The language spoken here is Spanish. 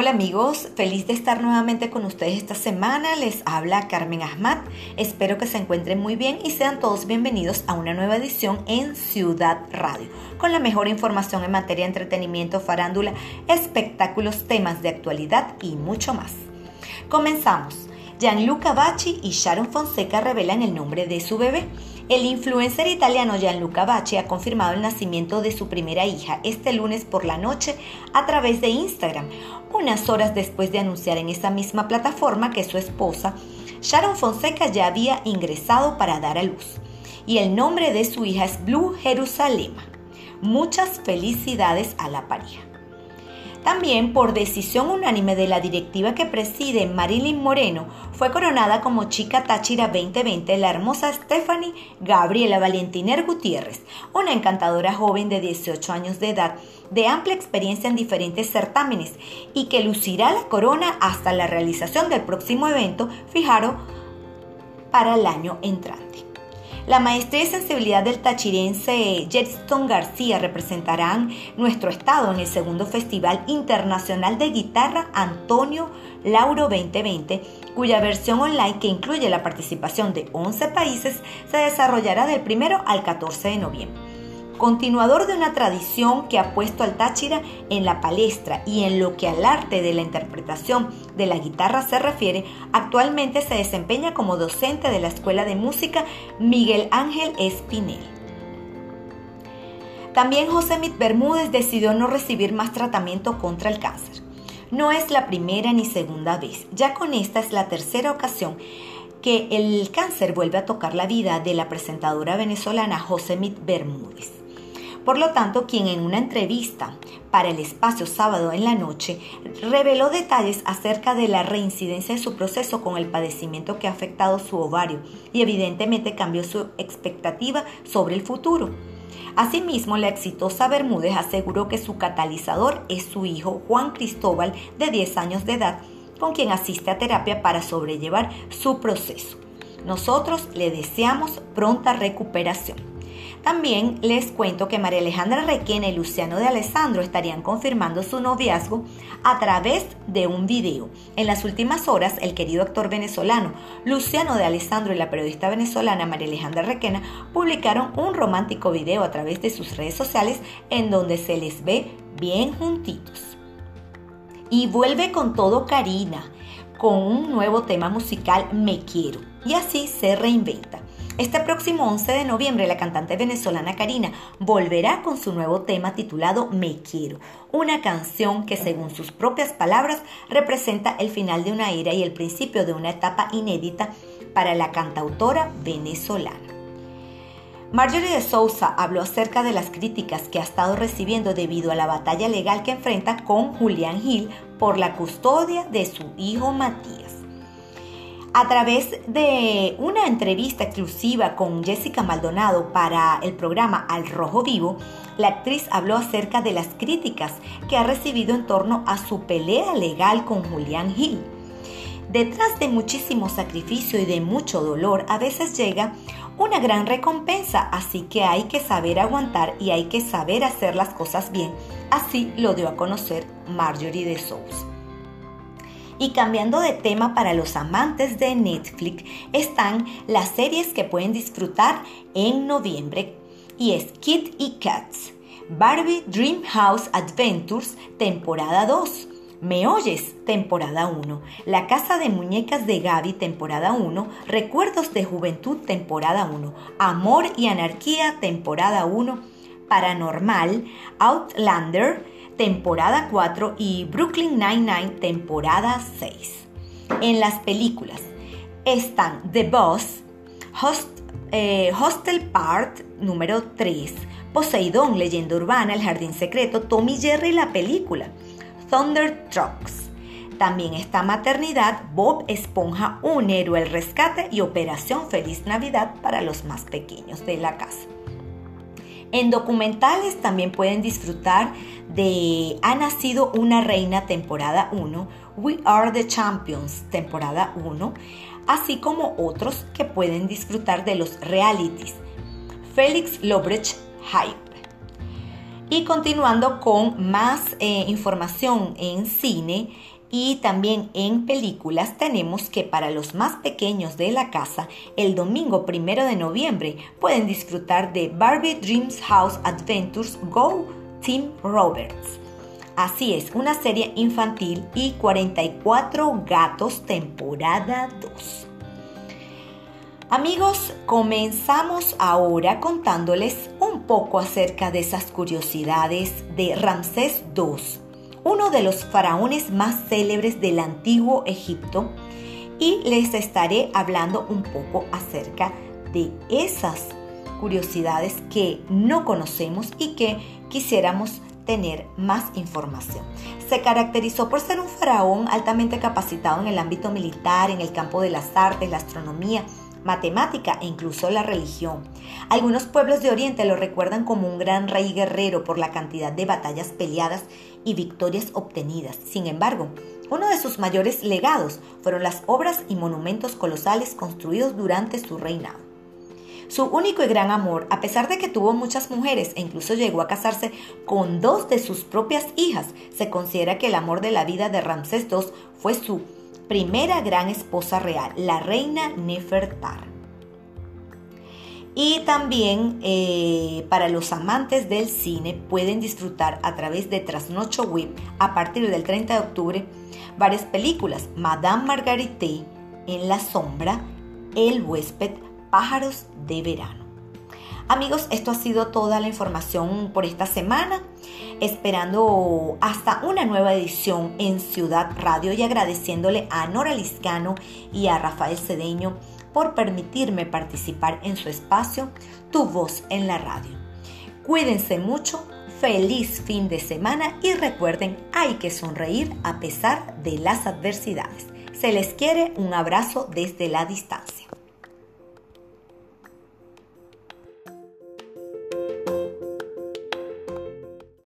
Hola amigos, feliz de estar nuevamente con ustedes esta semana. Les habla Carmen Ahmad. Espero que se encuentren muy bien y sean todos bienvenidos a una nueva edición en Ciudad Radio, con la mejor información en materia de entretenimiento, farándula, espectáculos, temas de actualidad y mucho más. Comenzamos. Gianluca Bacci y Sharon Fonseca revelan el nombre de su bebé. El influencer italiano Gianluca Bacci ha confirmado el nacimiento de su primera hija este lunes por la noche a través de Instagram, unas horas después de anunciar en esa misma plataforma que su esposa, Sharon Fonseca, ya había ingresado para dar a luz. Y el nombre de su hija es Blue Jerusalem. Muchas felicidades a la pareja. También, por decisión unánime de la directiva que preside Marilyn Moreno, fue coronada como chica Táchira 2020 la hermosa Stephanie Gabriela Valentiner Gutiérrez, una encantadora joven de 18 años de edad, de amplia experiencia en diferentes certámenes y que lucirá la corona hasta la realización del próximo evento fijado para el año entrante. La maestría y sensibilidad del tachirense Jetson García representarán nuestro estado en el segundo Festival Internacional de Guitarra Antonio Lauro 2020, cuya versión online que incluye la participación de 11 países se desarrollará del 1 al 14 de noviembre continuador de una tradición que ha puesto al Táchira en la palestra y en lo que al arte de la interpretación de la guitarra se refiere, actualmente se desempeña como docente de la Escuela de Música Miguel Ángel Espinel. También José Mit Bermúdez decidió no recibir más tratamiento contra el cáncer. No es la primera ni segunda vez, ya con esta es la tercera ocasión que el cáncer vuelve a tocar la vida de la presentadora venezolana José Mit Bermúdez. Por lo tanto, quien en una entrevista para el espacio sábado en la noche reveló detalles acerca de la reincidencia de su proceso con el padecimiento que ha afectado su ovario y evidentemente cambió su expectativa sobre el futuro. Asimismo, la exitosa Bermúdez aseguró que su catalizador es su hijo Juan Cristóbal, de 10 años de edad, con quien asiste a terapia para sobrellevar su proceso. Nosotros le deseamos pronta recuperación. También les cuento que María Alejandra Requena y Luciano de Alessandro estarían confirmando su noviazgo a través de un video. En las últimas horas, el querido actor venezolano Luciano de Alessandro y la periodista venezolana María Alejandra Requena publicaron un romántico video a través de sus redes sociales en donde se les ve bien juntitos. Y vuelve con todo Karina, con un nuevo tema musical Me Quiero, y así se reinventa. Este próximo 11 de noviembre la cantante venezolana Karina volverá con su nuevo tema titulado Me Quiero, una canción que según sus propias palabras representa el final de una era y el principio de una etapa inédita para la cantautora venezolana. Marjorie de Sousa habló acerca de las críticas que ha estado recibiendo debido a la batalla legal que enfrenta con Julián Gil por la custodia de su hijo Matías. A través de una entrevista exclusiva con Jessica Maldonado para el programa Al Rojo Vivo, la actriz habló acerca de las críticas que ha recibido en torno a su pelea legal con Julián Gil. Detrás de muchísimo sacrificio y de mucho dolor a veces llega una gran recompensa, así que hay que saber aguantar y hay que saber hacer las cosas bien. Así lo dio a conocer Marjorie de Sousa. Y cambiando de tema para los amantes de Netflix, están las series que pueden disfrutar en noviembre y es Kid y Cats, Barbie Dream House Adventures, temporada 2. Me oyes, temporada 1. La casa de muñecas de Gaby, temporada 1. Recuerdos de juventud, temporada 1. Amor y anarquía, temporada 1. Paranormal, Outlander, temporada 4 y Brooklyn Nine-Nine temporada 6. En las películas están The Boss, eh, Hostel Part número 3, Poseidón, Leyenda Urbana, El Jardín Secreto, Tommy Jerry la película, Thunder Trucks. También está Maternidad, Bob Esponja, Un héroe, el rescate y Operación Feliz Navidad para los más pequeños de la casa. En documentales también pueden disfrutar de Ha nacido una reina temporada 1, We Are the Champions temporada 1, así como otros que pueden disfrutar de los realities. Félix Lobrecht Hype. Y continuando con más eh, información en cine y también en películas, tenemos que para los más pequeños de la casa, el domingo primero de noviembre pueden disfrutar de Barbie Dreams House Adventures Go Team Roberts. Así es, una serie infantil y 44 gatos temporada 2. Amigos, comenzamos ahora contándoles un poco acerca de esas curiosidades de Ramsés II, uno de los faraones más célebres del antiguo Egipto, y les estaré hablando un poco acerca de esas curiosidades que no conocemos y que quisiéramos tener más información. Se caracterizó por ser un faraón altamente capacitado en el ámbito militar, en el campo de las artes, la astronomía, matemática e incluso la religión. Algunos pueblos de Oriente lo recuerdan como un gran rey guerrero por la cantidad de batallas peleadas y victorias obtenidas. Sin embargo, uno de sus mayores legados fueron las obras y monumentos colosales construidos durante su reinado. Su único y gran amor, a pesar de que tuvo muchas mujeres e incluso llegó a casarse con dos de sus propias hijas, se considera que el amor de la vida de Ramsés II fue su primera gran esposa real, la reina Nefertar. Y también eh, para los amantes del cine pueden disfrutar a través de Trasnocho Web a partir del 30 de octubre varias películas, Madame Margarité, En la sombra, El huésped, Pájaros de verano. Amigos, esto ha sido toda la información por esta semana, esperando hasta una nueva edición en Ciudad Radio y agradeciéndole a Nora Liscano y a Rafael Cedeño por permitirme participar en su espacio Tu voz en la radio. Cuídense mucho, feliz fin de semana y recuerden, hay que sonreír a pesar de las adversidades. Se les quiere un abrazo desde la distancia.